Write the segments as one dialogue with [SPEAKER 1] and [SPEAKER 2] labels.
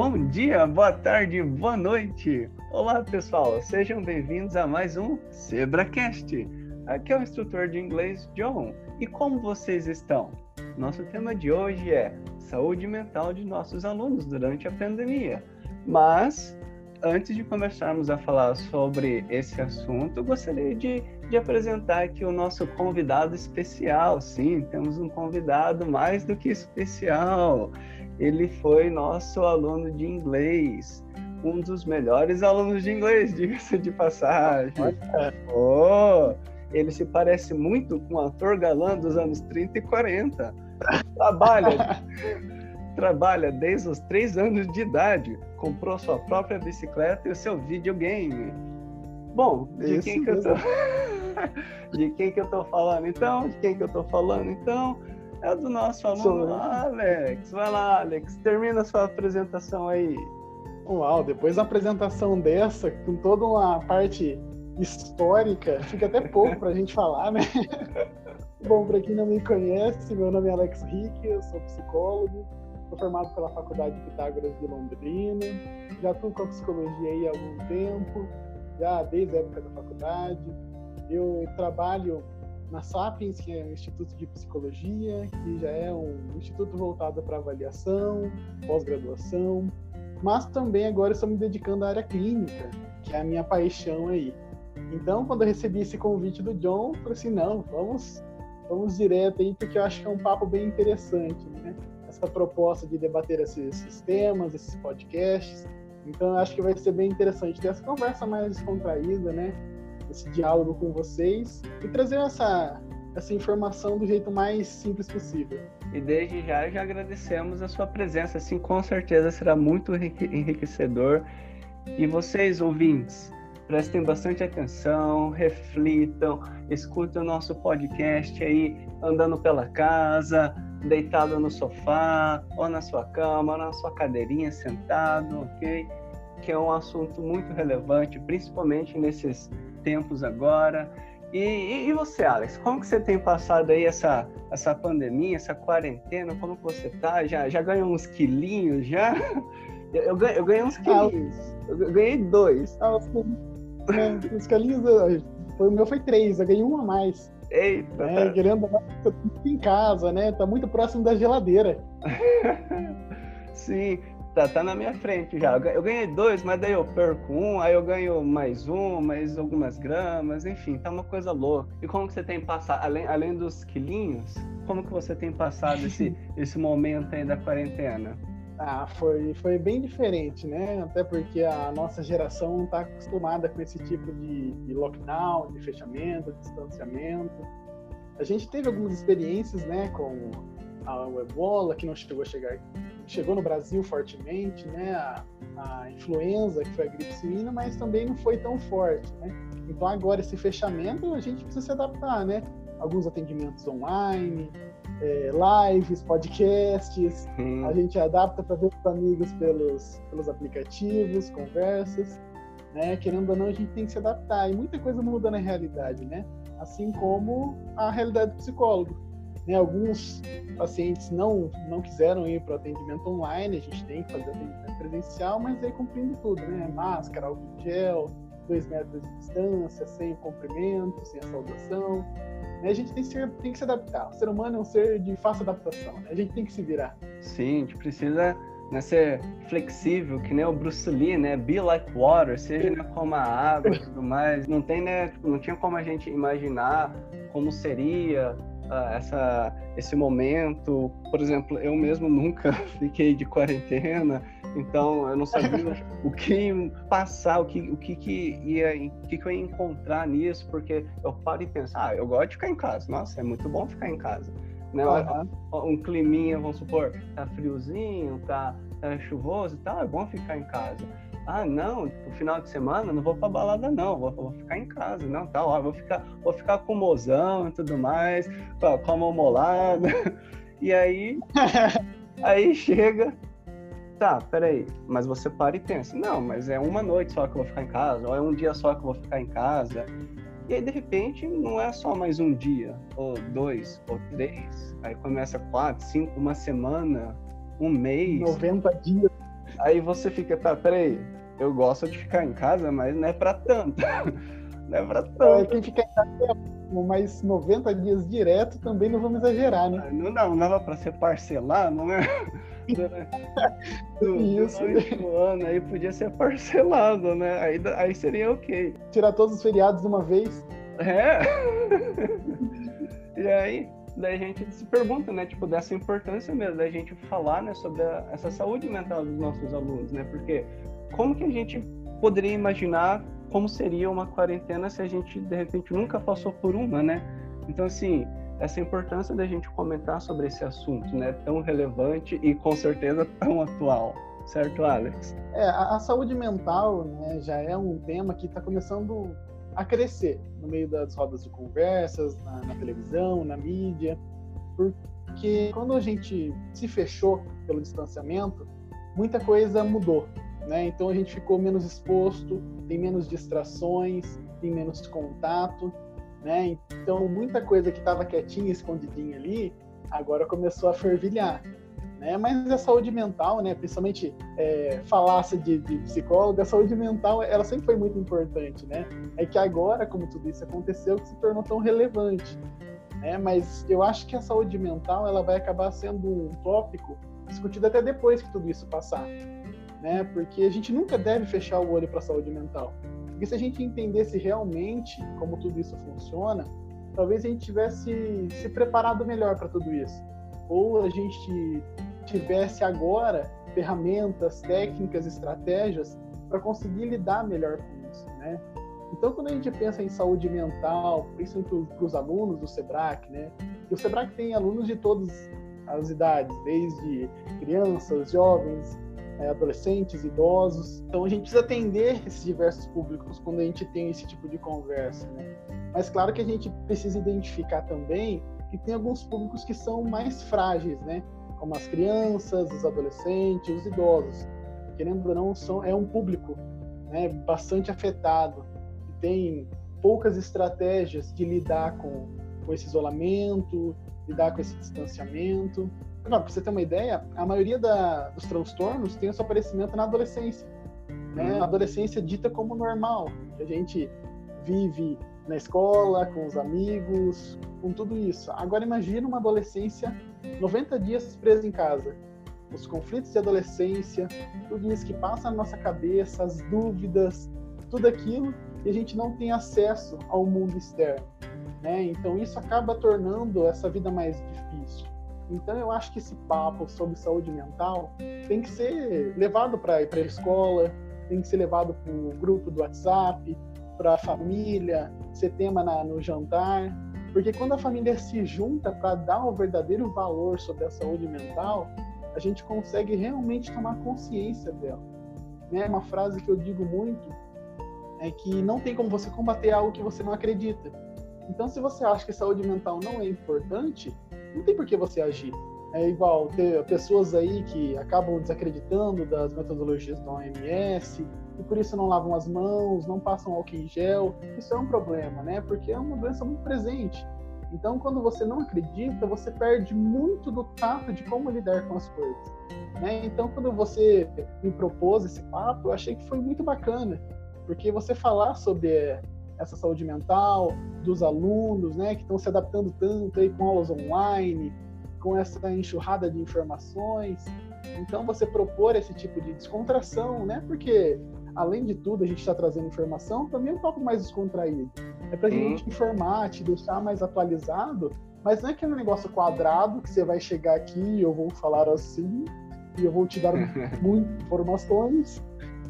[SPEAKER 1] bom dia, boa tarde, boa noite. Olá, pessoal, sejam bem-vindos a mais um ZebraCast. Aqui é o instrutor de inglês John. E como vocês estão? Nosso tema de hoje é saúde mental de nossos alunos durante a pandemia. Mas antes de começarmos a falar sobre esse assunto, gostaria de, de, apresentar aqui o nosso convidado especial. Sim, temos um convidado mais do que especial. Ele foi nosso aluno de inglês, um dos melhores alunos de inglês, diga-se de passagem. Oh, ele se parece muito com o ator galã dos anos 30 e 40. Trabalha, trabalha desde os 3 anos de idade comprou sua própria bicicleta e o seu videogame. Bom, de quem que eu tô... de quem que eu tô falando então? De quem que eu tô falando então? É do nosso aluno Alex. Vai lá, Alex, termina a sua apresentação aí.
[SPEAKER 2] Uau, depois da apresentação dessa, com toda uma parte histórica, fica até pouco para a gente falar, né? Bom, para quem não me conhece, meu nome é Alex Rick, eu sou psicólogo, Sou formado pela Faculdade de Pitágoras de Londrina. Já atuo com a psicologia aí há algum tempo, já desde a época da faculdade. Eu trabalho na Sapiens, que é o Instituto de Psicologia, que já é um instituto voltado para avaliação, pós-graduação, mas também agora estou me dedicando à área clínica, que é a minha paixão aí. Então, quando eu recebi esse convite do John, falei assim, não, vamos, vamos direto aí, porque eu acho que é um papo bem interessante, né? essa proposta de debater esses, esses temas, esses podcasts. Então, acho que vai ser bem interessante ter essa conversa mais descontraída, né? Esse diálogo com vocês e trazer essa, essa informação do jeito mais simples possível.
[SPEAKER 1] E desde já já agradecemos a sua presença, assim, com certeza será muito enriquecedor. E vocês, ouvintes, prestem bastante atenção, reflitam, escutem o nosso podcast aí andando pela casa, deitado no sofá, ou na sua cama, ou na sua cadeirinha, sentado, ok? Que é um assunto muito relevante, principalmente nesses tempos agora. E, e, você, Alex, como que você tem passado aí essa, essa pandemia, essa quarentena? Como que você tá? Já, já ganhou uns quilinhos, já? Eu, eu, ganhei, eu ganhei uns ah, quilinhos. Eu ganhei dois.
[SPEAKER 2] Ah, os, os quilinhos, foi, o meu foi três, eu ganhei um a mais.
[SPEAKER 1] Eita!
[SPEAKER 2] É, tá. querendo em casa, né? Tá muito próximo da geladeira.
[SPEAKER 1] Sim, tá, tá na minha frente já. Eu ganhei dois, mas daí eu perco um, aí eu ganho mais um, mais algumas gramas, enfim, tá uma coisa louca. E como que você tem passado, além, além dos quilinhos, como que você tem passado esse, esse momento aí da quarentena?
[SPEAKER 2] Ah, foi, foi bem diferente, né? Até porque a nossa geração não está acostumada com esse tipo de, de, lockdown, de fechamento, de distanciamento. A gente teve algumas experiências, né, com a ebola, que não chegou a chegar, chegou no Brasil fortemente, né? A, a influenza, que foi a gripe suína, mas também não foi tão forte, né? Então agora esse fechamento a gente precisa se adaptar, né? Alguns atendimentos online, é, lives, podcasts, hum. a gente adapta para ver os amigos pelos, pelos aplicativos, conversas, né? Querendo ou não, a gente tem que se adaptar e muita coisa muda na realidade, né? Assim como a realidade do psicólogo. Né? Alguns pacientes não, não quiseram ir para o atendimento online, a gente tem que fazer atendimento presencial, mas aí cumprindo tudo, né? Máscara, álcool gel, dois metros de distância, sem o comprimento, sem a saudação, né? A gente tem que, ser, tem que se adaptar. O ser humano é um ser de fácil adaptação. Né? A gente tem que se virar.
[SPEAKER 1] Sim, a gente precisa né, ser flexível, que nem o Bruce Lee, né? Be like water, seja né, como a água e tudo mais. Não tem, né? Não tinha como a gente imaginar como seria uh, essa, esse momento. Por exemplo, eu mesmo nunca fiquei de quarentena. Então eu não sabia o que passar, o que, o que, que ia, o que, que eu ia encontrar nisso, porque eu paro e penso, ah, eu gosto de ficar em casa, nossa, é muito bom ficar em casa. Né? Uhum. Um climinha, vamos supor, tá friozinho, tá, tá chuvoso e tal, é bom ficar em casa. Ah, não, no final de semana não vou pra balada, não, vou, vou ficar em casa, não, tá, ó, vou ficar, vou ficar com mozão e tudo mais, com a mão molada. E aí, aí chega tá, peraí, mas você para e pensa, não, mas é uma noite só que eu vou ficar em casa, ou é um dia só que eu vou ficar em casa. E aí, de repente, não é só mais um dia, ou dois, ou três. Aí começa quatro, cinco, uma semana, um mês.
[SPEAKER 2] 90 dias.
[SPEAKER 1] Aí você fica, tá, peraí, eu gosto de ficar em casa, mas não é pra tanto. não é pra tanto. É,
[SPEAKER 2] quem fica em casa é mais 90 dias direto também não vamos exagerar, né?
[SPEAKER 1] Não, não, não dava pra ser parcelar, não é? do, Isso. Do ano, aí podia ser parcelado, né? Aí, aí seria ok.
[SPEAKER 2] Tirar todos os feriados de uma vez.
[SPEAKER 1] É. e aí, daí a gente se pergunta, né, tipo, dessa importância mesmo da gente falar, né, sobre a, essa saúde mental dos nossos alunos, né? Porque como que a gente poderia imaginar como seria uma quarentena se a gente de repente nunca passou por uma, né? Então assim, essa importância da gente comentar sobre esse assunto, né, tão relevante e com certeza tão atual. Certo, Alex?
[SPEAKER 2] É, a, a saúde mental né, já é um tema que está começando a crescer no meio das rodas de conversas, na, na televisão, na mídia, porque quando a gente se fechou pelo distanciamento, muita coisa mudou, né? Então a gente ficou menos exposto, tem menos distrações, tem menos contato, né? Então muita coisa que estava quietinha, escondidinha ali, agora começou a fervilhar. Né? Mas a saúde mental, né, principalmente é, falácia de, de psicóloga, a saúde mental ela sempre foi muito importante, né? É que agora, como tudo isso aconteceu, que se tornou tão relevante. Né? Mas eu acho que a saúde mental ela vai acabar sendo um tópico discutido até depois que tudo isso passar, né? Porque a gente nunca deve fechar o olho para a saúde mental. Porque se a gente entendesse realmente como tudo isso funciona, talvez a gente tivesse se preparado melhor para tudo isso. Ou a gente tivesse agora ferramentas, técnicas, estratégias para conseguir lidar melhor com isso, né? Então, quando a gente pensa em saúde mental, principalmente para os alunos do SEBRAC, né? E o SEBRAC tem alunos de todas as idades, desde crianças, jovens, é, adolescentes, idosos. Então, a gente precisa atender esses diversos públicos quando a gente tem esse tipo de conversa, né? Mas, claro que a gente precisa identificar também que tem alguns públicos que são mais frágeis, né? Como as crianças, os adolescentes, os idosos. Querendo ou não, são, é um público né, bastante afetado, que tem poucas estratégias de lidar com, com esse isolamento, lidar com esse distanciamento. Para você ter uma ideia, a maioria da, dos transtornos tem o seu aparecimento na adolescência. Né? A adolescência dita como normal, que a gente vive na escola, com os amigos, com tudo isso. Agora imagine uma adolescência 90 dias preso em casa. Os conflitos de adolescência, tudo isso que passa na nossa cabeça, as dúvidas, tudo aquilo, e a gente não tem acesso ao mundo externo. Né? Então isso acaba tornando essa vida mais difícil. Então eu acho que esse papo sobre saúde mental tem que ser levado para a escola, tem que ser levado para o grupo do WhatsApp, para a família, ser tema na, no jantar, porque quando a família se junta para dar o verdadeiro valor sobre a saúde mental, a gente consegue realmente tomar consciência dela. Né? Uma frase que eu digo muito é que não tem como você combater algo que você não acredita. Então, se você acha que saúde mental não é importante, não tem por que você agir. É igual ter pessoas aí que acabam desacreditando das metodologias da OMS e por isso não lavam as mãos, não passam álcool em gel. Isso é um problema, né? Porque é uma doença muito presente. Então, quando você não acredita, você perde muito do tato de como lidar com as coisas. Né? Então, quando você me propôs esse papo, eu achei que foi muito bacana, porque você falar sobre essa saúde mental dos alunos, né, que estão se adaptando tanto aí com aulas online, com essa enxurrada de informações. Então, você propor esse tipo de descontração, né? Porque, além de tudo, a gente está trazendo informação, também é um pouco mais descontraído. É para a uhum. gente informar, te deixar mais atualizado, mas não é aquele negócio quadrado que você vai chegar aqui e eu vou falar assim, e eu vou te dar muitas informações,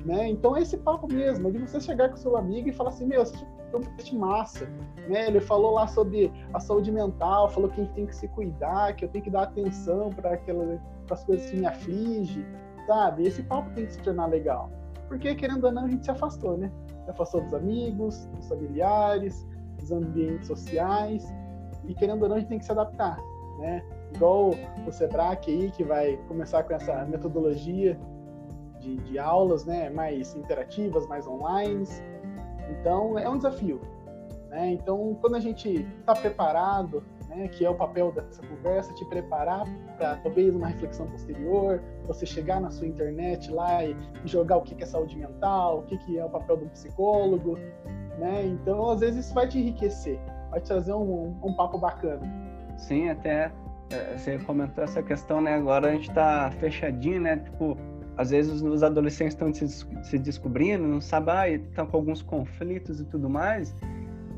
[SPEAKER 2] né? Então, é esse papo mesmo, é de você chegar com seu amigo e falar assim, meu, um teste massa, né? Ele falou lá sobre a saúde mental, falou que a gente tem que se cuidar, que eu tenho que dar atenção para aquelas as coisas que me afligem, sabe? Esse papo tem que se tornar legal, porque querendo ou não a gente se afastou, né? Se afastou dos amigos, dos familiares, dos ambientes sociais e querendo ou não a gente tem que se adaptar, né? Igual o Sebrae aí que vai começar com essa metodologia de, de aulas, né? Mais interativas, mais online então, é um desafio. Né? Então, quando a gente está preparado né? Que é o papel dessa conversa, te preparar para talvez uma reflexão posterior, você chegar na sua internet lá e, jogar o que é saúde mental, o que é o papel do psicólogo, né? Então, às vezes isso vai te enriquecer, vai te trazer um, um papo bacana.
[SPEAKER 1] Sim, até é, você comentou essa questão, né? Agora a gente está fechadinho, né? Tipo, às vezes os adolescentes estão se, se descobrindo, não sabem, ah, estão com alguns conflitos e tudo mais.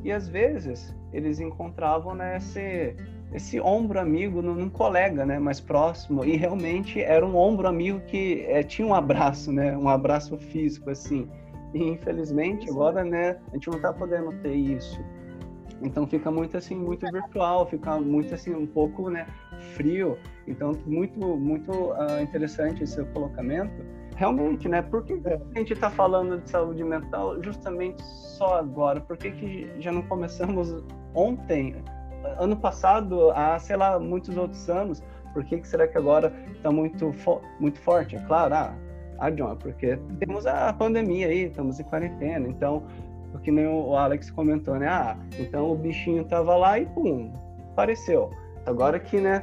[SPEAKER 1] E às vezes eles encontravam né, esse, esse ombro amigo num, colega né, mais próximo. E realmente era um ombro amigo que é, tinha um abraço, né? Um abraço físico, assim. E infelizmente agora, né, a gente não está podendo ter isso. Então fica muito assim, muito virtual, fica muito assim, um pouco, né, frio. Então muito, muito uh, interessante esse colocamento. Realmente, né? Por que a gente está falando de saúde mental justamente só agora? Por que, que já não começamos ontem, ano passado, há, sei lá, muitos outros anos? Por que, que será que agora está muito, fo muito forte? É claro, ah, ah, John, porque temos a pandemia aí, estamos em quarentena, então porque nem o Alex comentou, né? Ah, então o bichinho tava lá e pum, apareceu. Agora que, né,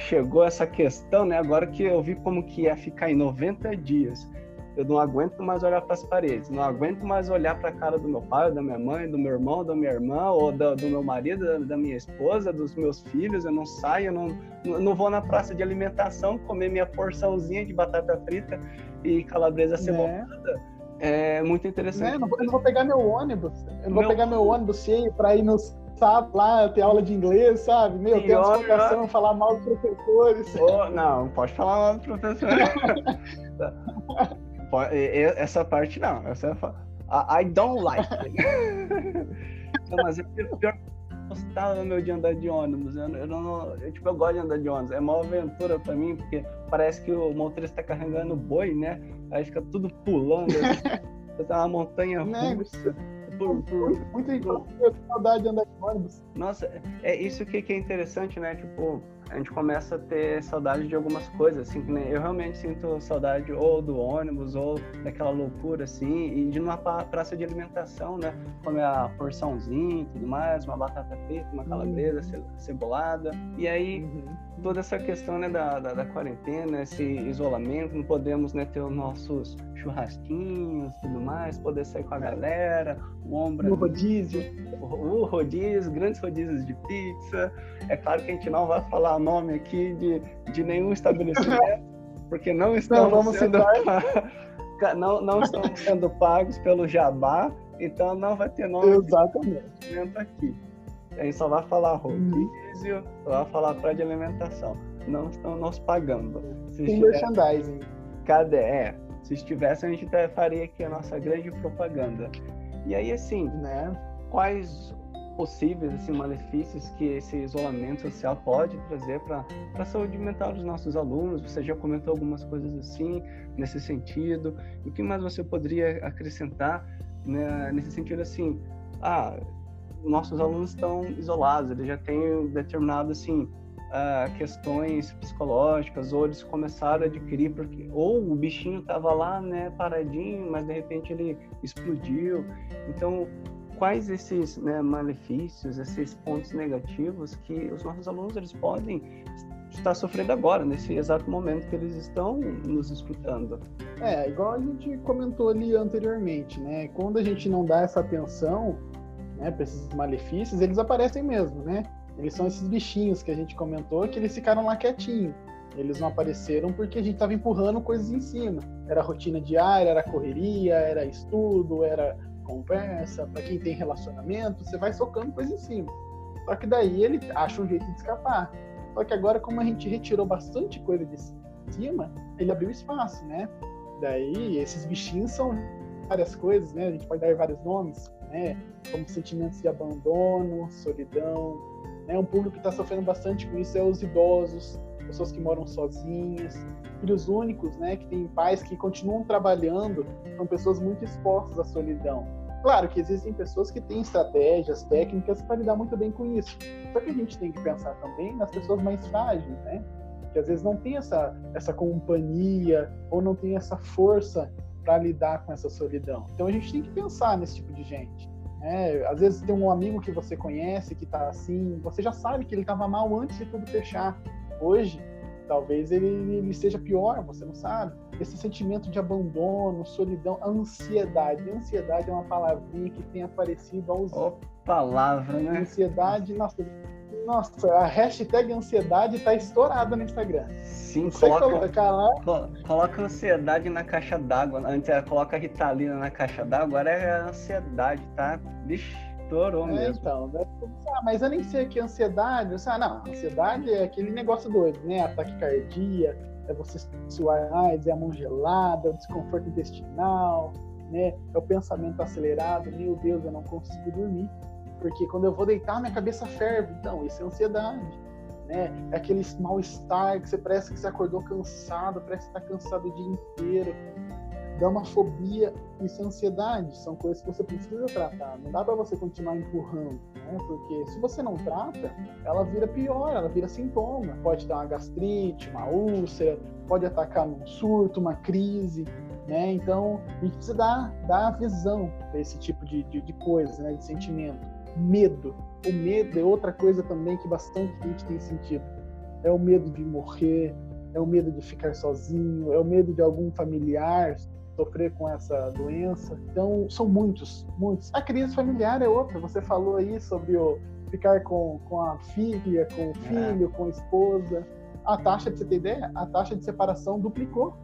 [SPEAKER 1] chegou essa questão, né? Agora que eu vi como que ia ficar em 90 dias. Eu não aguento mais olhar para as paredes, não aguento mais olhar para a cara do meu pai, da minha mãe, do meu irmão, da minha irmã, ou do, do meu marido, da, da, minha esposa, dos meus filhos. Eu não saio, eu não, não vou na praça de alimentação comer minha porçãozinha de batata frita e calabresa né? cebolada. É muito interessante.
[SPEAKER 2] Né? Eu, não, eu não vou pegar meu ônibus. Eu não meu... vou pegar meu ônibus cheio para ir no sábado lá ter aula de inglês, sabe? Meu, tem uma falar mal dos professores.
[SPEAKER 1] Oh, não, pode falar mal dos professores. essa parte não. Essa é I don't like. não, mas é pior gostava no meu dia andar de ônibus. Eu, eu não, eu, tipo, eu gosto de andar de ônibus. É uma aventura pra mim, porque parece que o motorista tá carregando boi, né? Aí fica tudo pulando. tá uma montanha né?
[SPEAKER 2] Por, por, muito saudade de andar de ônibus.
[SPEAKER 1] Nossa, é isso que, que é interessante, né? Tipo, a gente começa a ter saudade de algumas coisas, assim, que eu realmente sinto saudade ou do ônibus, ou daquela loucura, assim, e de uma praça de alimentação, né? Comer a porçãozinha e tudo mais, uma batata frita, uma calabresa uhum. cebolada. E aí, uhum. toda essa questão, né, da, da, da, quarentena, esse isolamento, não podemos, né, ter os nossos churrasquinhos e tudo mais, poder sair com a galera, o ombro...
[SPEAKER 2] O rodízio.
[SPEAKER 1] O, rodízio, grandes rodízios de pizza. É claro que a gente não vai falar nome aqui de, de nenhum estabelecimento, porque não estamos não, sendo não, não estamos sendo pagos pelo Jabá, então não vai ter nome
[SPEAKER 2] Exatamente.
[SPEAKER 1] aqui. A gente só vai falar rodízio, hum. só vai falar praia de alimentação. Não estão nos pagando.
[SPEAKER 2] Se Tem estiver... merchandising.
[SPEAKER 1] Cadê? É, se estivesse, a gente faria aqui a nossa grande propaganda. E aí, assim, né? Quais possíveis assim, malefícios que esse isolamento social pode trazer para a saúde mental dos nossos alunos. Você já comentou algumas coisas assim, nesse sentido. o que mais você poderia acrescentar né, nesse sentido assim? Ah, nossos alunos estão isolados, eles já têm determinado assim questões psicológicas ou eles começaram a adquirir porque ou o bichinho estava lá né paradinho mas de repente ele explodiu então quais esses né, malefícios, esses pontos negativos que os nossos alunos eles podem estar sofrendo agora, nesse exato momento que eles estão nos escutando.
[SPEAKER 2] É, igual a gente comentou ali anteriormente, né? Quando a gente não dá essa atenção né, para esses malefícios, eles aparecem mesmo, né? Eles são esses bichinhos que a gente comentou que eles ficaram lá quietinhos. Eles não apareceram porque a gente estava empurrando coisas em cima. Era rotina diária, era correria, era estudo, era conversa, para quem tem relacionamento, você vai socando coisa em cima. Só que daí ele acha um jeito de escapar. Só que agora, como a gente retirou bastante coisa de cima, ele abriu espaço, né? Daí, esses bichinhos são várias coisas, né? A gente pode dar vários nomes, né? Como sentimentos de abandono, solidão. Né? Um público que está sofrendo bastante com isso é os idosos, pessoas que moram sozinhas, filhos únicos, né? Que têm pais que continuam trabalhando, são pessoas muito expostas à solidão. Claro que existem pessoas que têm estratégias, técnicas para lidar muito bem com isso. Só que a gente tem que pensar também nas pessoas mais frágeis, né? Que às vezes não tem essa, essa companhia ou não tem essa força para lidar com essa solidão. Então a gente tem que pensar nesse tipo de gente. É, às vezes tem um amigo que você conhece que está assim, você já sabe que ele estava mal antes de tudo fechar. Hoje, talvez ele, ele esteja pior, você não sabe. Esse sentimento de abandono, solidão, ansiedade. Ansiedade é uma palavrinha que tem aparecido aos.
[SPEAKER 1] Oh, palavra, né?
[SPEAKER 2] Ansiedade, nossa, nossa, a hashtag ansiedade está estourada no Instagram.
[SPEAKER 1] Sim, coloca, lá... coloca ansiedade na caixa d'água. Antes era coloca Ritalina na caixa d'água, agora é a ansiedade, tá? Vixe, estourou é, mesmo.
[SPEAKER 2] Então, né? ah, mas eu nem sei que é ansiedade. Ah, não, ansiedade é aquele negócio doido, né? Ataque cardíaco, é você suar mais, é a mão gelada, é o desconforto intestinal, né? É o pensamento acelerado, meu Deus, eu não consigo dormir porque quando eu vou deitar, minha cabeça ferve. Então, isso é ansiedade. Né? É aquele mal-estar que você parece que você acordou cansado, parece que está cansado o dia inteiro. Dá uma fobia, isso é ansiedade. São coisas que você precisa tratar. Não dá para você continuar empurrando, né? porque se você não trata, ela vira pior, ela vira sintoma. Pode dar uma gastrite, uma úlcera, pode atacar num surto, uma crise. Né? Então, a gente precisa dar, dar visão desse tipo de, de, de coisa, né? de sentimento medo. O medo é outra coisa também que bastante gente tem sentido. É o medo de morrer, é o medo de ficar sozinho, é o medo de algum familiar sofrer com essa doença. Então, são muitos, muitos. A crise familiar é outra. Você falou aí sobre o ficar com, com a filha, com o é. filho, é. com a esposa. A taxa, de você ter ideia, a taxa de separação duplicou.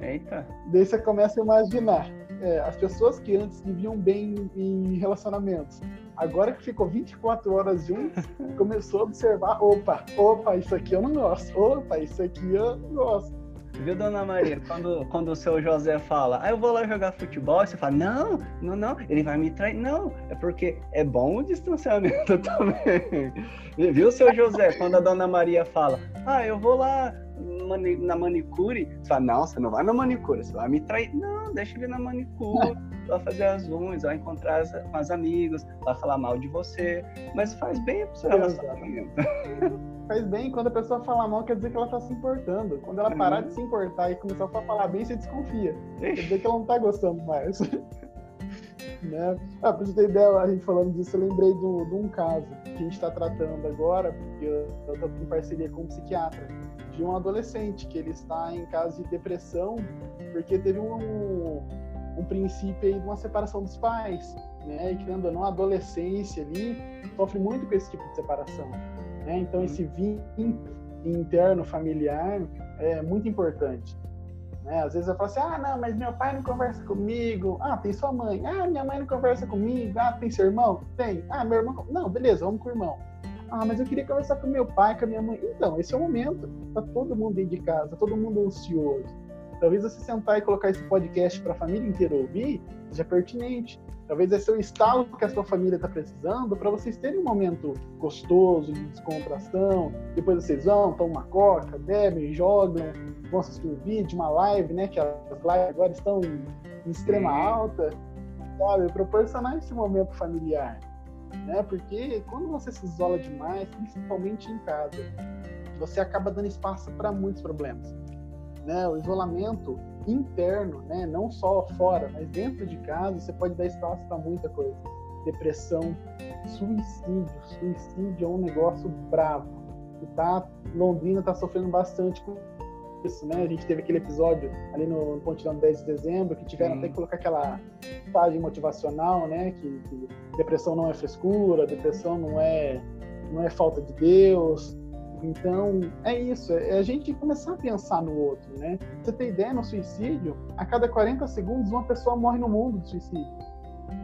[SPEAKER 1] Eita.
[SPEAKER 2] Daí você começa a imaginar é, as pessoas que antes viviam bem em relacionamentos, agora que ficou 24 horas juntos, começou a observar, opa, opa, isso aqui eu não gosto, opa, isso aqui eu não gosto.
[SPEAKER 1] Viu, dona Maria, quando, quando o seu José fala, ah, eu vou lá jogar futebol, você fala, não, não, não, ele vai me trair. Não, é porque é bom o distanciamento também. Viu, seu José, quando a dona Maria fala, ah, eu vou lá na manicure, você fala, não, você não vai na manicure, você vai me trair. Não, deixa ele na manicure, vai fazer as unhas, vai encontrar as, com as amigas, vai falar mal de você, mas faz bem pro seu relacionamento.
[SPEAKER 2] Faz bem, quando a pessoa fala mal, quer dizer que ela tá se importando. Quando ela parar de se importar e começar a falar bem, você desconfia. Quer dizer que ela não tá gostando mais. né? Ah, pra você ter ideia, a gente falando disso, eu lembrei de um, de um caso que a gente está tratando agora, porque eu, estou em parceria com um psiquiatra de um adolescente que ele está em caso de depressão porque teve um, um princípio aí de uma separação dos pais, né? E querendo ou não, a adolescência ali sofre muito com esse tipo de separação, né? Então esse vínculo interno familiar é muito importante. Né? Às vezes eu falo assim, ah, não, mas meu pai não conversa comigo. Ah, tem sua mãe. Ah, minha mãe não conversa comigo. Ah, tem seu irmão? Tem. Ah, meu irmão. Não, beleza, vamos com o irmão. Ah, mas eu queria conversar com meu pai, com a minha mãe. Então, esse é o momento. Tá todo mundo dentro de casa, todo mundo ansioso. Talvez você sentar e colocar esse podcast para a família inteira ouvir seja pertinente. Talvez esse é o estalo que a sua família está precisando para vocês terem um momento gostoso de descontração. Depois vocês vão, tomam uma coca, bebem, jogam, vão assistir um vídeo, uma live, né? Que as lives agora estão em extrema alta, sabe? Proporcionar esse momento familiar né? Porque quando você se isola demais, principalmente em casa, você acaba dando espaço para muitos problemas, né? O isolamento interno, né? Não só fora, mas dentro de casa, você pode dar espaço para muita coisa. Depressão, suicídio, suicídio é um negócio bravo. E tá, Londrina está sofrendo bastante com isso, né? A gente teve aquele episódio ali no Pontilhão 10 de dezembro, que tiveram Sim. até que colocar aquela mensagem motivacional, né? Que, que, depressão não é frescura, depressão não é, não é falta de Deus. Então, é isso, é a gente começar a pensar no outro, né? Você tem ideia, no suicídio, a cada 40 segundos uma pessoa morre no mundo de suicídio.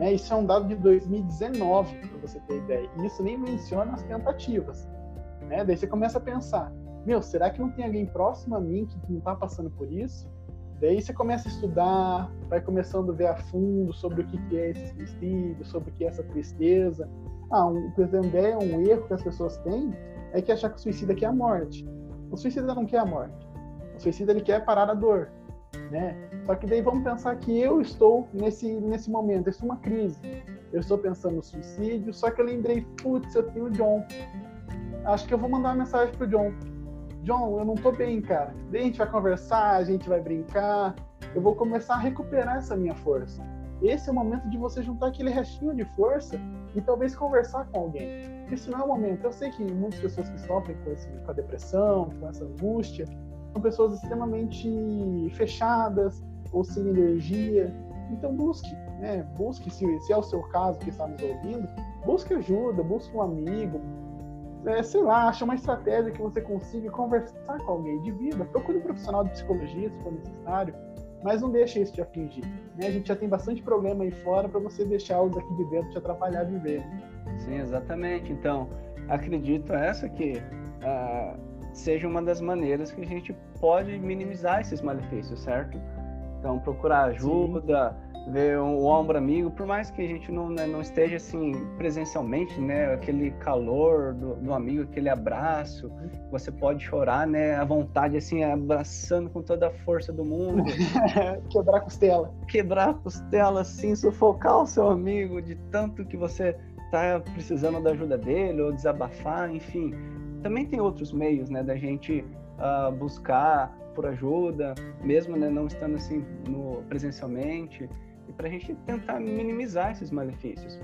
[SPEAKER 2] Né? Isso é um dado de 2019, para você ter ideia. E isso nem menciona as tentativas. Né? Daí você começa a pensar, meu, será que não tem alguém próximo a mim que não está passando por isso? Daí você começa a estudar, vai começando a ver a fundo sobre o que é esse suicídio, sobre o que é essa tristeza. Ah, um, por exemplo, um erro que as pessoas têm é que achar que o suicida quer a morte. O suicida não quer a morte. O suicida ele quer parar a dor, né? Só que daí vamos pensar que eu estou nesse nesse momento, isso é uma crise. Eu estou pensando no suicídio, só que eu lembrei, putz, eu tenho o John. Acho que eu vou mandar uma mensagem pro John John, eu não tô bem, cara. Daí a gente vai conversar, a gente vai brincar. Eu vou começar a recuperar essa minha força. esse é o momento de você juntar aquele restinho de força e talvez conversar com alguém. Esse não é o momento. Eu sei que muitas pessoas que sofrem com, esse, com a depressão, com essa angústia, são pessoas extremamente fechadas ou sem energia. Então busque, né? Busque, se, se é o seu caso que está nos ouvindo, busque ajuda, busque um amigo, é, sei lá, acha uma estratégia que você consiga conversar com alguém de vida. Procure um profissional de psicologia, se for necessário, mas não deixe isso te afligir. Né? A gente já tem bastante problema aí fora para você deixar os aqui de dentro te atrapalhar a viver. Né?
[SPEAKER 1] Sim, exatamente. Então, acredito essa que uh, seja uma das maneiras que a gente pode minimizar esses malefícios, certo? Então, procurar ajuda, ver o ombro amigo, por mais que a gente não, né, não esteja assim presencialmente, né, aquele calor do, do, amigo, aquele abraço, você pode chorar, né, à vontade, assim, abraçando com toda a força do mundo.
[SPEAKER 2] Quebrar a costela.
[SPEAKER 1] Quebrar a costela, assim, sufocar o seu amigo de tanto que você tá precisando da ajuda dele ou desabafar, enfim. Também tem outros meios, né, da gente uh, buscar por ajuda, mesmo né, não estando assim no, presencialmente e para a gente tentar minimizar esses malefícios.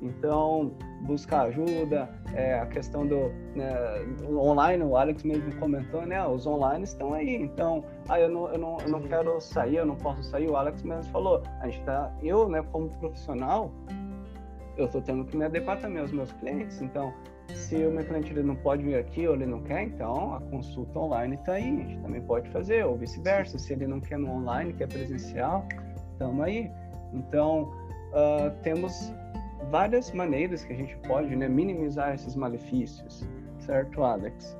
[SPEAKER 1] Então, buscar ajuda, é, a questão do né, online, o Alex mesmo comentou, né? Os online estão aí. Então, ah, eu não, eu não, eu não quero sair, eu não posso sair. O Alex mesmo falou, a gente tá, eu, né, como profissional, eu estou tendo que me adequar também aos meus clientes. Então, se o meu cliente ele não pode vir aqui ou ele não quer, então a consulta online está aí. A gente também pode fazer, ou vice-versa. Se ele não quer no online, quer presencial, estamos aí. Então, uh, temos várias maneiras que a gente pode né, minimizar esses malefícios, certo, Alex?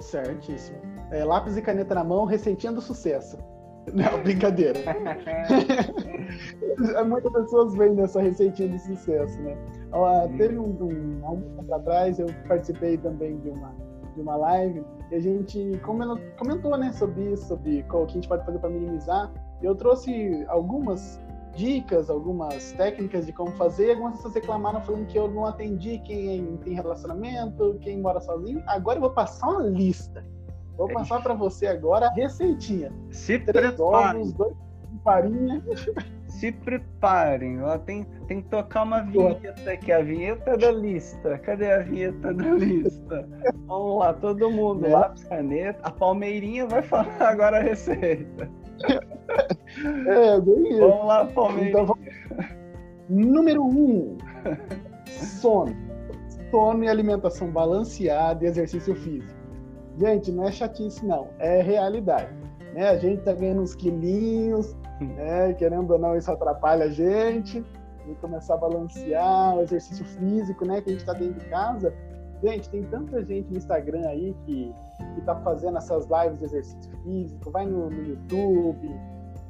[SPEAKER 2] Certíssimo. É, lápis e caneta na mão, receitinha do sucesso. Não, brincadeira. Muitas pessoas vêm nessa receitinha de sucesso, né? Ó, teve um, um, há um tempo atrás, eu participei também de uma, de uma live e a gente comentou, né, sobre isso, sobre o que a gente pode fazer para minimizar. Eu trouxe algumas dicas, algumas técnicas de como fazer. Algumas pessoas reclamaram falando que eu não atendi quem tem relacionamento, quem mora sozinho. Agora eu vou passar uma lista. Vou passar para você agora a receitinha.
[SPEAKER 1] Se Três ovos,
[SPEAKER 2] dois farinha.
[SPEAKER 1] Se preparem, ó, tem, tem que tocar uma vinheta aqui, a vinheta da lista. Cadê a vinheta da lista? Vamos lá, todo mundo, é. lápis, caneta. A Palmeirinha vai falar agora a receita.
[SPEAKER 2] É, bem isso.
[SPEAKER 1] Vamos lá, Palmeirinha. Então, vamos...
[SPEAKER 2] Número um, sono. Sono e alimentação balanceada e exercício físico. Gente, não é chatice, não. É realidade. Né? A gente tá ganhando uns quilinhos, né? querendo ou não, isso atrapalha a gente. E começar a balancear o exercício físico, né? Que a gente está dentro de casa. Gente, tem tanta gente no Instagram aí que, que tá fazendo essas lives de exercício físico, vai no, no YouTube.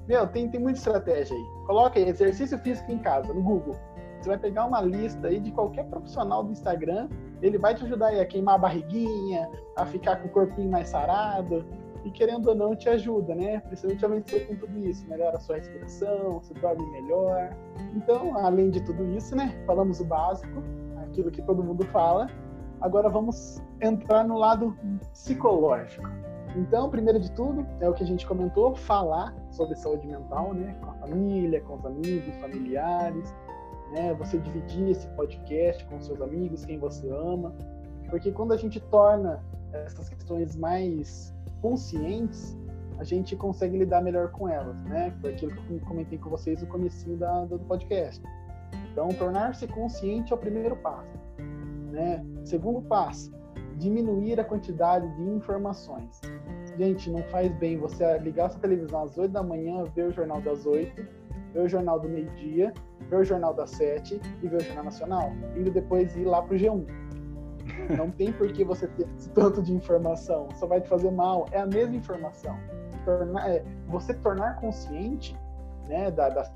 [SPEAKER 2] Meu, tem, tem muita estratégia aí. Coloca aí, exercício físico em casa, no Google. Você vai pegar uma lista aí de qualquer profissional do Instagram, ele vai te ajudar aí a queimar a barriguinha, a ficar com o corpinho mais sarado, e querendo ou não te ajuda, né? Principalmente você com tudo isso, melhora a sua respiração, você dorme melhor. Então, além de tudo isso, né? Falamos o básico, aquilo que todo mundo fala. Agora vamos entrar no lado psicológico. Então, primeiro de tudo, é o que a gente comentou, falar sobre saúde mental, né? Com a família, com os amigos, familiares, né? Você dividir esse podcast com seus amigos, quem você ama, porque quando a gente torna essas questões mais conscientes, a gente consegue lidar melhor com elas, né? Foi aquilo que eu comentei com vocês no começo da, do podcast. Então, tornar-se consciente é o primeiro passo, né? Segundo passo, diminuir a quantidade de informações. Gente, não faz bem você ligar sua televisão às 8 da manhã, ver o jornal das 8, ver o jornal do meio-dia ver o Jornal das Sete e ver o Jornal Nacional, indo depois ir lá pro G1. Não tem por que você ter tanto de informação, só vai te fazer mal. É a mesma informação. Tornar, é, você tornar consciente né, da, da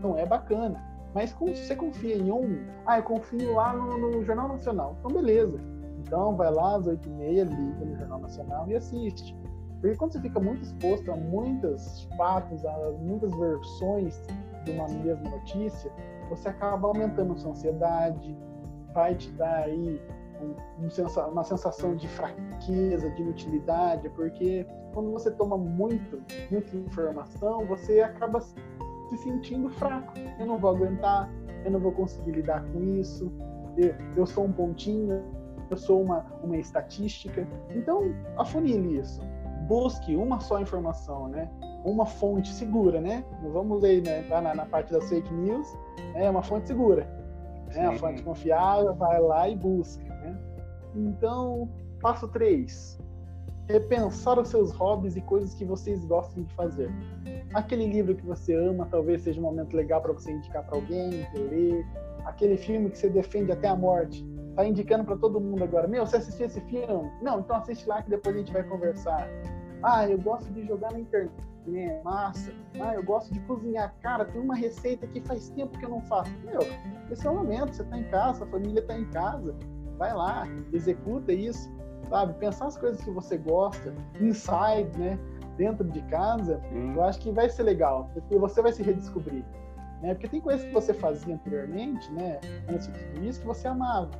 [SPEAKER 2] não é bacana. Mas como você confia em um, ah, eu confio lá no, no Jornal Nacional. Então, beleza. Então, vai lá às 8h30, liga no Jornal Nacional e assiste. Porque quando você fica muito exposto a muitos fatos, a muitas versões de uma mesma notícia, você acaba aumentando a sua ansiedade, vai te dar aí um, um, uma sensação de fraqueza, de inutilidade, porque quando você toma muito, muita informação, você acaba se sentindo fraco. Eu não vou aguentar, eu não vou conseguir lidar com isso, eu, eu sou um pontinho, eu sou uma, uma estatística. Então, afunile isso. Busque uma só informação, né? Uma fonte segura, né? Vamos ler né, tá na, na parte das fake news, é uma fonte segura. Né? A fonte confiável, vai lá e busca. Né? Então, passo 3 repensar os seus hobbies e coisas que vocês gostam de fazer. Aquele livro que você ama, talvez seja um momento legal para você indicar para alguém, ler. Aquele filme que você defende até a morte, tá indicando para todo mundo agora. Meu, você assistiu esse filme? Não, então assiste lá que depois a gente vai conversar. Ah, eu gosto de jogar na internet. Massa. Ah, eu gosto de cozinhar. Cara, tem uma receita que faz tempo que eu não faço. Meu, esse é o momento. Você tá em casa, a família tá em casa. Vai lá, executa isso sabe? Pensar as coisas que você gosta, inside, né? Dentro de casa, hum. eu acho que vai ser legal, porque você vai se redescobrir. Né? Porque tem coisas que você fazia anteriormente, né? Antes de tudo isso, que você amava.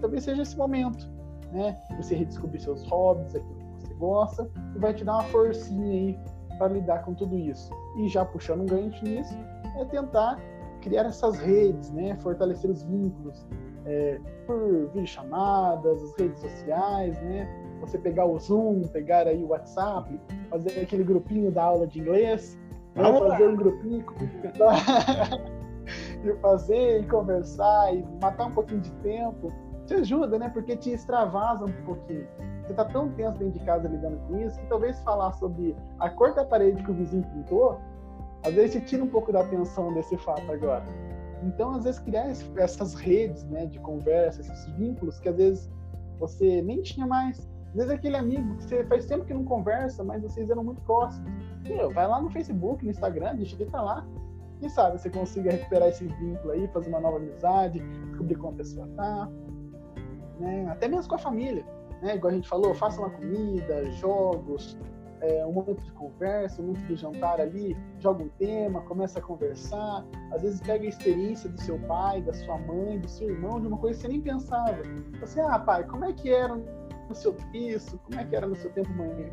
[SPEAKER 2] Talvez seja esse momento, né? Você redescobrir seus hobbies, aquilo que você gosta, e vai te dar uma forcinha aí para lidar com tudo isso. E já puxando um gancho nisso, é tentar criar essas redes, né? Fortalecer os vínculos, é, por videochamadas, as redes sociais, né? Você pegar o Zoom, pegar aí o WhatsApp, fazer aquele grupinho da aula de inglês, né? fazer um grupinho e fazer e conversar e matar um pouquinho de tempo, te ajuda, né? Porque te extravasa um pouquinho. Você tá tão tenso dentro de casa lidando com isso que talvez falar sobre a cor da parede que o vizinho pintou, às vezes te tira um pouco da atenção desse fato agora. Então, às vezes, criar essas redes né, de conversa, esses vínculos que às vezes você nem tinha mais. Às vezes, aquele amigo que você faz tempo que não conversa, mas vocês eram muito próximos. Meu, vai lá no Facebook, no Instagram, digita lá. Quem sabe você consiga recuperar esse vínculo aí, fazer uma nova amizade, descobrir como a pessoa tá. Né? Até mesmo com a família. Né? Igual a gente falou, faça uma comida, jogos, é, um momento de conversa, um momento de jantar ali, joga um tema, começa a conversar, às vezes pega a experiência do seu pai, da sua mãe, do seu irmão, de uma coisa que você nem pensava. Você, ah, pai, como é que era no seu isso? Como é que era no seu tempo manhã?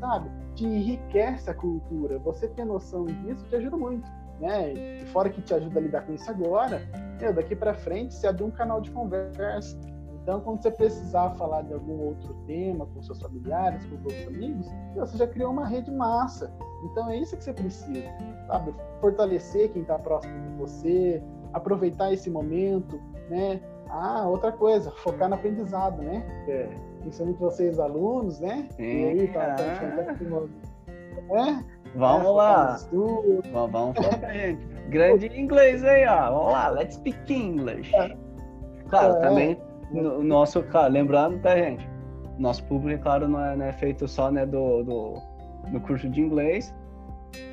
[SPEAKER 2] Sabe? Te enriquece a cultura. Você ter noção disso te ajuda muito. Né? E fora que te ajuda a lidar com isso agora, meu, daqui para frente você abre um canal de conversa então, quando você precisar falar de algum outro tema com seus familiares, com seus amigos, você já criou uma rede massa. Então, é isso que você precisa, sabe? Fortalecer quem está próximo de você, aproveitar esse momento, né? Ah, outra coisa, focar no aprendizado, né? É, principalmente vocês alunos, né?
[SPEAKER 1] Sim, e aí, tá, tá é? Vamos é, lá. Vamos, vamos focar, gente. Grande inglês aí, ó. Vamos lá, let's speak English. É. Claro, é. também no, nosso, cara, lembrando, tá, gente? Nosso público, claro, não é, não é feito só né, do, do, do, curso de inglês.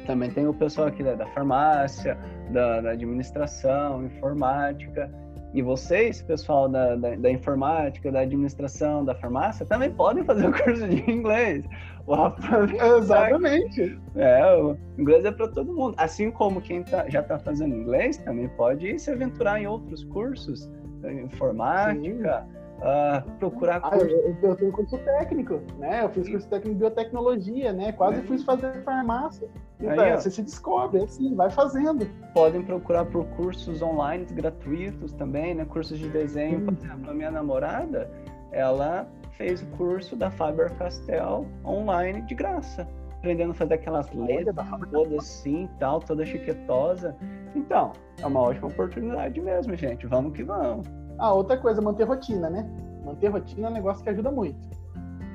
[SPEAKER 1] Também tem o pessoal aqui né, da farmácia, da, da, administração, informática. E vocês, pessoal da, da, da, informática, da administração, da farmácia, também podem fazer o curso de inglês. O Rafa,
[SPEAKER 2] Exatamente.
[SPEAKER 1] É, o inglês é para todo mundo. Assim como quem tá, já está fazendo inglês também pode se aventurar em outros cursos informática, uh, procurar
[SPEAKER 2] ah, curso. Eu, eu, tenho curso técnico, né? Eu fiz curso técnico de biotecnologia, né? Quase é. fui fazer farmácia. Então, Aí, você se descobre, assim, vai fazendo.
[SPEAKER 1] Podem procurar por cursos online gratuitos também, né? Cursos de desenho, Sim. por exemplo, a minha namorada, ela fez o curso da Faber-Castell online de graça aprendendo a fazer aquelas letras todas assim, tal, toda chiquetosa. Então, é uma ótima oportunidade mesmo, gente. Vamos que vamos.
[SPEAKER 2] Ah, outra coisa, manter rotina, né? Manter rotina é um negócio que ajuda muito.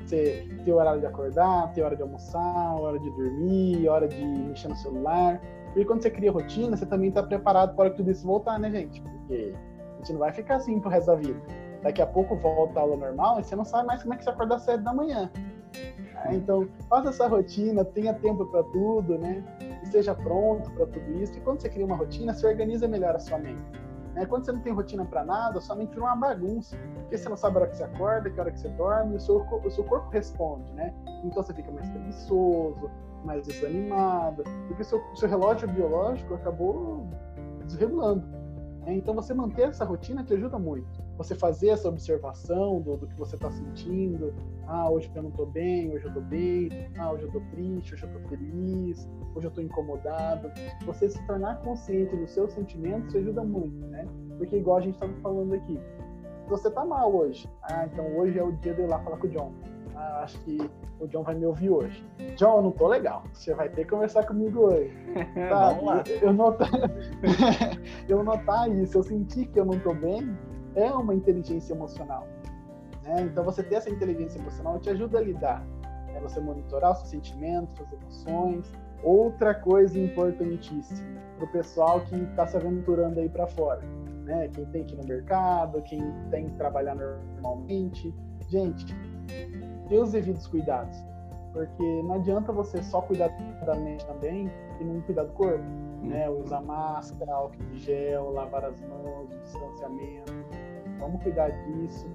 [SPEAKER 2] Você ter horário de acordar, ter hora de almoçar, hora de dormir, hora de mexer no celular. Porque quando você cria rotina, você também está preparado para que tudo isso voltar, né, gente? Porque a gente não vai ficar assim pro resto da vida. Daqui a pouco volta a aula normal e você não sabe mais como é que você acorda às sete da manhã. Então, faça essa rotina, tenha tempo para tudo, né? Esteja pronto para tudo isso. E quando você cria uma rotina, você organiza melhor a sua mente. Né? Quando você não tem rotina para nada, a sua mente vira uma bagunça. Porque você não sabe a hora que você acorda, que hora que você dorme, o seu, o seu corpo responde, né? Então você fica mais preguiçoso, mais desanimado, porque o seu, seu relógio biológico acabou desregulando. Né? Então você manter essa rotina te ajuda muito. Você fazer essa observação do, do que você está sentindo. Ah, hoje eu não estou bem, hoje eu estou bem. Ah, hoje eu estou triste, hoje eu estou feliz, hoje eu estou incomodado. Você se tornar consciente dos seus sentimentos ajuda muito, né? Porque igual a gente estava falando aqui, você está mal hoje, ah, então hoje é o dia de eu ir lá falar com o John. Ah, acho que o John vai me ouvir hoje. John, eu não tô legal. Você vai ter que conversar comigo hoje.
[SPEAKER 1] Tá? Vamos lá.
[SPEAKER 2] Eu, eu, notar, eu notar isso, eu sentir que eu não tô bem, é uma inteligência emocional. Né? Então, você ter essa inteligência emocional te ajuda a lidar. Né? Você monitorar os seus sentimentos, suas emoções. Outra coisa importantíssima para o pessoal que está se aventurando aí para fora. Né? Quem tem que ir no mercado, quem tem que trabalhar normalmente. Gente, ter os devidos cuidados. Porque não adianta você só cuidar da mente também e não cuidar do corpo. Né? Uhum. Usar máscara, álcool de gel, lavar as mãos, distanciamento. Vamos cuidar disso.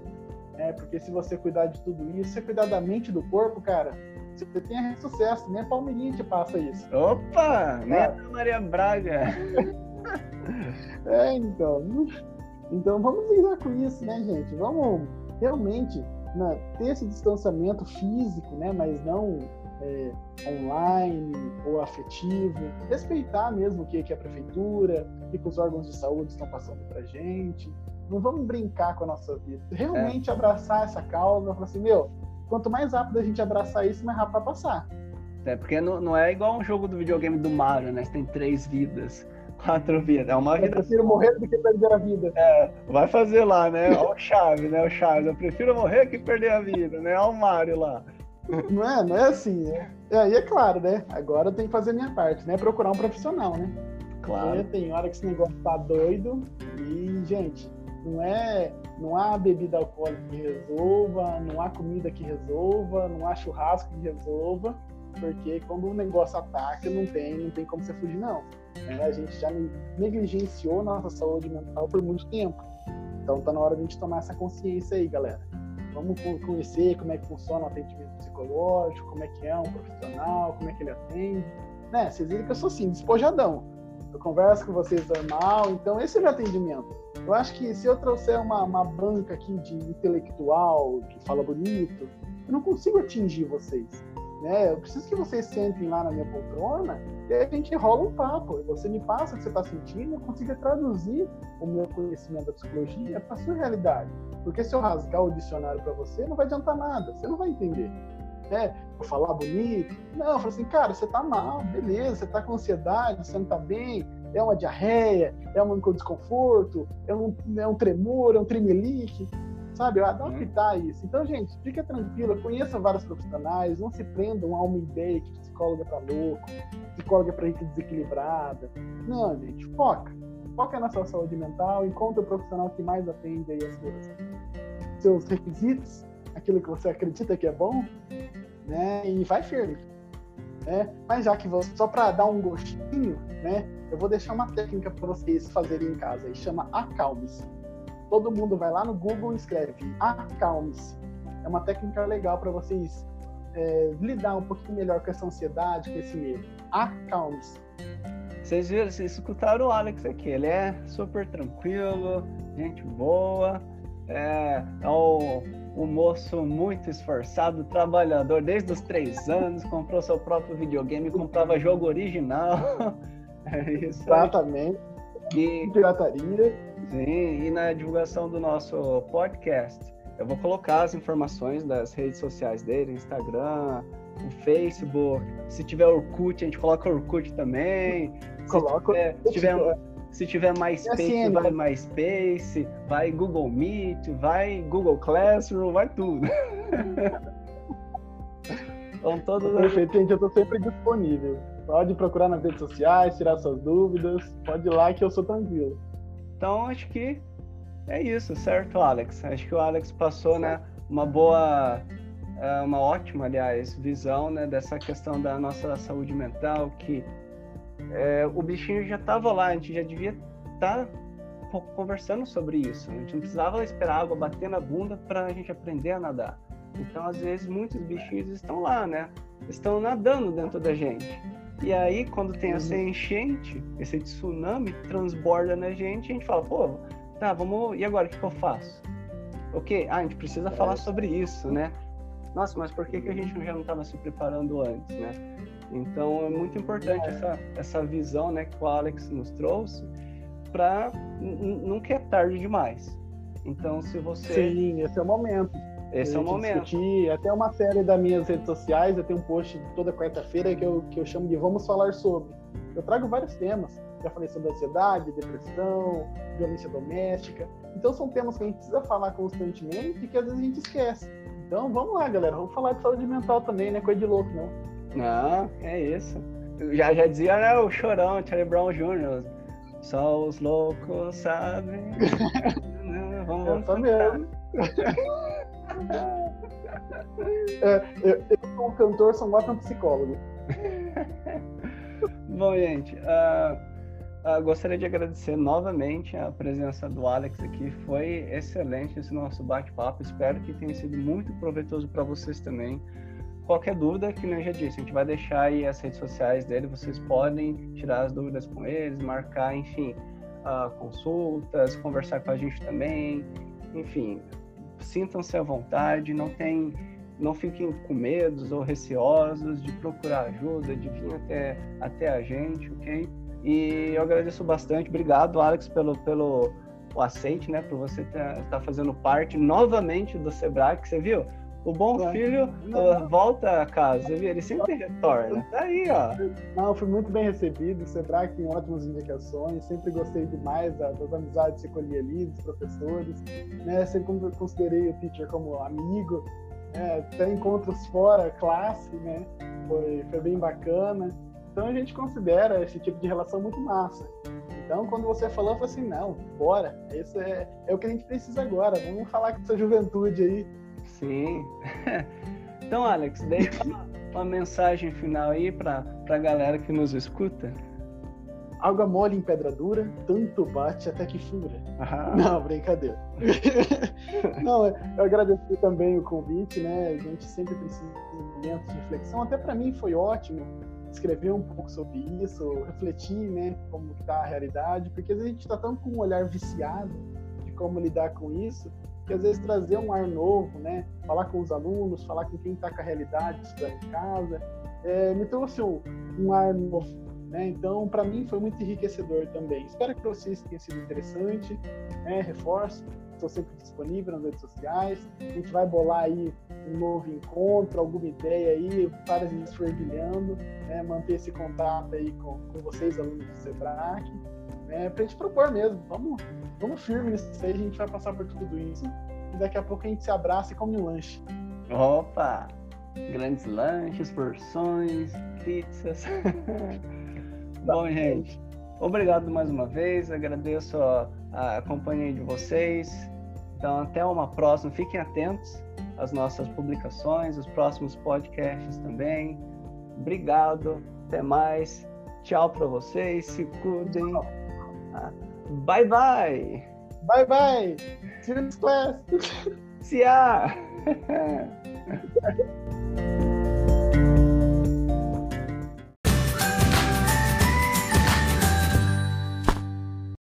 [SPEAKER 2] Né? Porque se você cuidar de tudo isso, você cuidar da mente e do corpo, cara, você tem sucesso. Nem a Palmeirinha te passa isso.
[SPEAKER 1] Opa! Nem a Maria Braga.
[SPEAKER 2] é, então. Então vamos lidar com isso, né, gente? Vamos realmente né, ter esse distanciamento físico, né, mas não é, online ou afetivo, respeitar mesmo o que, que a prefeitura, o que, que os órgãos de saúde estão passando para gente. Não vamos brincar com a nossa vida. Realmente é. abraçar essa causa, falar assim, meu, quanto mais rápido a gente abraçar isso, mais rápido vai passar.
[SPEAKER 1] É, porque não, não é igual um jogo do videogame do Mario, né? Você tem três vidas quatro vidas. É uma
[SPEAKER 2] vida. Eu prefiro morrer do que perder a vida.
[SPEAKER 1] É, vai fazer lá, né? Olha o Chaves, né? O Chaves. Eu prefiro morrer que perder a vida, né? Olha o Mario lá.
[SPEAKER 2] Não é, não é assim. É. E aí é claro, né? Agora eu tenho que fazer a minha parte, né? Procurar um profissional, né?
[SPEAKER 1] Claro. Porque
[SPEAKER 2] tem hora que esse negócio tá doido e, gente, não é. Não há bebida alcoólica que resolva, não há comida que resolva, não há churrasco que resolva, porque quando o negócio ataca, não tem, não tem como você fugir, não. É, a gente já negligenciou nossa saúde mental por muito tempo. Então tá na hora de a gente tomar essa consciência aí, galera. Vamos conhecer como é que funciona o atendimento psicológico, como é que é um profissional, como é que ele atende. Né? Vocês viram que eu sou assim, despojadão. Eu converso com vocês normal, então esse é o meu atendimento. Eu acho que se eu trouxer uma, uma banca aqui de intelectual que fala bonito, eu não consigo atingir vocês. Né? Eu preciso que vocês sentem lá na minha poltrona e a gente rola um papo. Você me passa o que você está sentindo, eu consigo traduzir o meu conhecimento da psicologia para sua realidade. Porque se eu rasgar o dicionário para você, não vai adiantar nada, você não vai entender. Né? Vou falar bonito. Não, eu falo assim, cara, você está mal, beleza, você está com ansiedade, você não está bem, é uma diarreia, é um desconforto, é um, é um tremor, é um tremelique sabe? Adoro uhum. isso. Então, gente, fica tranquila, conheça vários profissionais, não se prendam a uma ideia que psicóloga tá louco, psicóloga é pra gente desequilibrada. Não, gente, foca. Foca na sua saúde mental, encontre o profissional que mais atende aí as suas, seus requisitos, aquilo que você acredita que é bom, né? E vai firme. Né? Mas já que você, só para dar um gostinho, né? Eu vou deixar uma técnica para vocês fazerem em casa, aí chama acalme-se todo mundo vai lá no Google e escreve acalme-se. É uma técnica legal para vocês é, lidar um pouquinho melhor com essa ansiedade, com esse medo. Acalme-se.
[SPEAKER 1] Vocês viram, vocês escutaram o Alex aqui. Ele é super tranquilo, gente boa, é, é o, um moço muito esforçado, trabalhador desde os três anos, comprou seu próprio videogame, comprava jogo original.
[SPEAKER 2] é isso. Exatamente. E... Pirataria.
[SPEAKER 1] Sim, e na divulgação do nosso podcast, eu vou colocar as informações das redes sociais dele, Instagram, o Facebook. Se tiver Orkut, a gente coloca Orkut também.
[SPEAKER 2] Coloca.
[SPEAKER 1] Se tiver, se tiver, se tiver MySpace, vai MySpace, vai Google Meet, vai Google Classroom, vai tudo.
[SPEAKER 2] então, todos... Perfeito, gente, eu estou sempre disponível. Pode procurar nas redes sociais, tirar suas dúvidas, pode ir lá que eu sou tranquilo.
[SPEAKER 1] Então acho que é isso, certo, Alex? Acho que o Alex passou, né, uma boa, é, uma ótima, aliás, visão, né, dessa questão da nossa saúde mental, que é, o bichinho já estava lá, a gente já devia estar tá conversando sobre isso. A gente não precisava esperar a água bater na bunda para a gente aprender a nadar. Então, às vezes, muitos bichinhos estão lá, né? Estão nadando dentro da gente. E aí, quando tem essa uhum. enchente, esse tsunami transborda na gente, a gente fala, pô, tá, vamos. E agora o que, que eu faço? ok, ah, a gente precisa é. falar sobre isso, né? Nossa, mas por que, que a gente já não estava se preparando antes, né? Então é muito importante é. essa, essa visão né, que o Alex nos trouxe para nunca é tarde demais. Então se você.
[SPEAKER 2] Sim, esse é o momento.
[SPEAKER 1] Esse é o momento.
[SPEAKER 2] Discutir. Até uma série das minhas redes sociais, eu tenho um post toda quarta-feira que eu, que eu chamo de Vamos Falar Sobre. Eu trago vários temas. Já falei sobre ansiedade, depressão, violência doméstica. Então são temas que a gente precisa falar constantemente e que às vezes a gente esquece. Então vamos lá, galera. Vamos falar de saúde mental também, né? Coisa de louco, não.
[SPEAKER 1] Não, é isso. Já, já dizia né, o chorão, Charlie Brown Jr. Só os loucos sabem.
[SPEAKER 2] vamos, vamos eu mesmo. é, eu, eu, como cantor, sou um psicólogo.
[SPEAKER 1] Bom, gente, uh, uh, gostaria de agradecer novamente a presença do Alex aqui. Foi excelente esse nosso bate-papo. Espero que tenha sido muito proveitoso para vocês também. Qualquer dúvida, que nem já disse, a gente vai deixar aí as redes sociais dele. Vocês podem tirar as dúvidas com eles, marcar, enfim, uh, consultas, conversar com a gente também. Enfim, sintam-se à vontade, não tem não fiquem com medos ou receosos de procurar ajuda, de vir até, até a gente, ok? E eu agradeço bastante. Obrigado, Alex, pelo, pelo o aceite, né? Por você estar tá, tá fazendo parte novamente do Sebrae, que você viu? O bom filho uh, volta a casa, ele sempre retorna. Tá aí, ó.
[SPEAKER 2] Não, fui muito bem recebido. O Sebrae tem ótimas indicações. Sempre gostei demais das, das amizades que colhi ali, dos professores. Né? Sempre considerei o teacher como amigo. Né? Até encontros fora, classe, né? Foi, foi bem bacana. Então a gente considera esse tipo de relação muito massa. Então, quando você falou, eu falei assim: não, bora. Isso é, é o que a gente precisa agora. Vamos falar com essa juventude aí
[SPEAKER 1] Sim. Então, Alex, deixa uma, mensagem final aí para a galera que nos escuta.
[SPEAKER 2] Água mole em pedra dura, tanto bate até que fura. Ah. Não, brincadeira. Não, eu agradeço também o convite, né? A gente sempre precisa de momentos de reflexão. Até para mim foi ótimo escrever um pouco sobre isso, refletir, né, como está a realidade, porque a gente está tão com um olhar viciado de como lidar com isso, que às vezes trazer um ar novo, né? Falar com os alunos, falar com quem está com a realidade, estudando em casa, é, me trouxe um, um ar novo, né? Então, para mim foi muito enriquecedor também. Espero que para vocês tenha sido interessante, né? Reforço, estou sempre disponível nas redes sociais. A gente vai bolar aí um novo encontro, alguma ideia aí, para fervilhando, né? Manter esse contato aí com, com vocês, alunos do SEBRAC é, pra gente propor mesmo. Vamos, vamos firme nisso aí, a gente vai passar por tudo isso. E daqui a pouco a gente se abraça e come um lanche.
[SPEAKER 1] Opa! Grandes lanches, porções, pizzas. Bom, gente, obrigado mais uma vez. Agradeço a, a companhia de vocês. Então, até uma próxima. Fiquem atentos às nossas publicações, os próximos podcasts também. Obrigado. Até mais. Tchau para vocês. Se cuidem. Bye bye.
[SPEAKER 2] Bye bye. See you next class.
[SPEAKER 1] See ya.